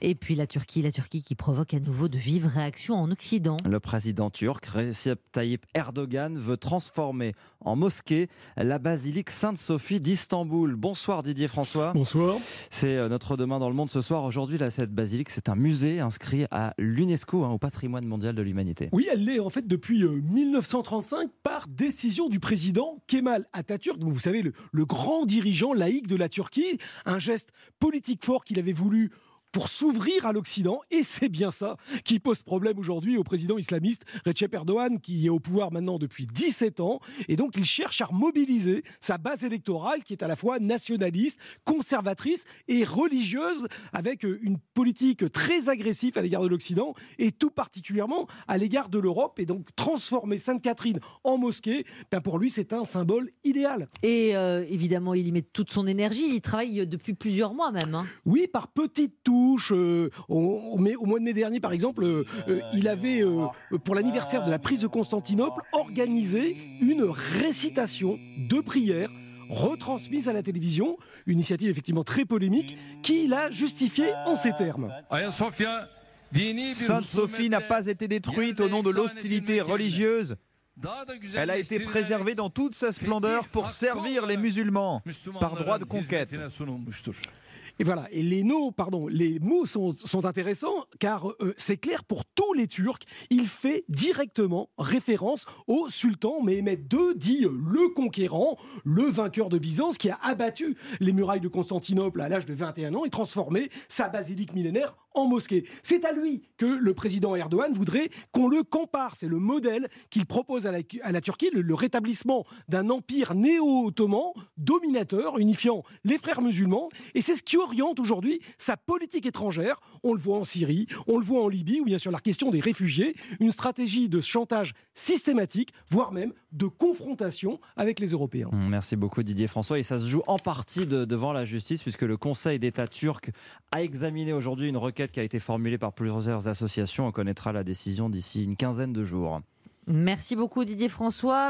Et puis la Turquie, la Turquie qui provoque à nouveau de vives réactions en Occident. Le président turc Recep Tayyip Erdogan veut transformer en mosquée la basilique Sainte-Sophie d'Istanbul. Bonsoir Didier François. Bonsoir. C'est euh, notre demain dans le monde ce soir. Aujourd'hui, là, cette basilique, c'est un musée inscrit à l'UNESCO, hein, au patrimoine mondial de l'humanité. Oui, elle l'est en fait depuis 1935 euh, par décision du président Kemal Atatürk, donc vous savez, le, le grand dirigeant laïque de la Turquie. Un geste politique fort qu'il avait voulu pour s'ouvrir à l'Occident. Et c'est bien ça qui pose problème aujourd'hui au président islamiste Recep Erdogan, qui est au pouvoir maintenant depuis 17 ans. Et donc, il cherche à mobiliser sa base électorale, qui est à la fois nationaliste, conservatrice et religieuse, avec euh, une politique très agressive à l'égard de l'Occident, et tout particulièrement à l'égard de l'Europe. Et donc, transformer Sainte-Catherine en mosquée, ben pour lui, c'est un symbole idéal. Et euh, évidemment, il y met toute son énergie. Il travaille depuis plusieurs mois même. Hein. Oui, par petites tours euh, au, mois de mai dernier, par exemple, euh, euh, il avait, pour l'anniversaire de la prise de Constantinople, organisé une récitation de prières retransmise à la télévision, une initiative effectivement très polémique, qu'il a justifiée en ces termes. Sainte Sophie n'a pas été détruite au nom de l'hostilité religieuse. Elle a été préservée dans toute sa splendeur pour servir les musulmans par droit de conquête. Et voilà. Et les mots, sont, intéressants car euh, c'est clair pour tous les Turcs. Il fait directement référence au sultan Mehmed II, dit euh, le conquérant, le vainqueur de Byzance, qui a abattu les murailles de Constantinople à l'âge de 21 ans et transformé sa basilique millénaire en mosquée. C'est à lui que le président Erdogan voudrait qu'on le compare. C'est le modèle qu'il propose à la, Turquie, le, rétablissement d'un empire néo-ottoman dominateur, unifiant les frères musulmans. Et c'est ce qui oriente aujourd'hui sa politique étrangère. On le voit en Syrie, on le voit en Libye, ou bien sûr la question des réfugiés, une stratégie de chantage systématique, voire même de confrontation avec les Européens. Merci beaucoup Didier François. Et ça se joue en partie devant la justice, puisque le Conseil d'État turc a examiné aujourd'hui une requête qui a été formulée par plusieurs associations. On connaîtra la décision d'ici une quinzaine de jours. Merci beaucoup Didier François.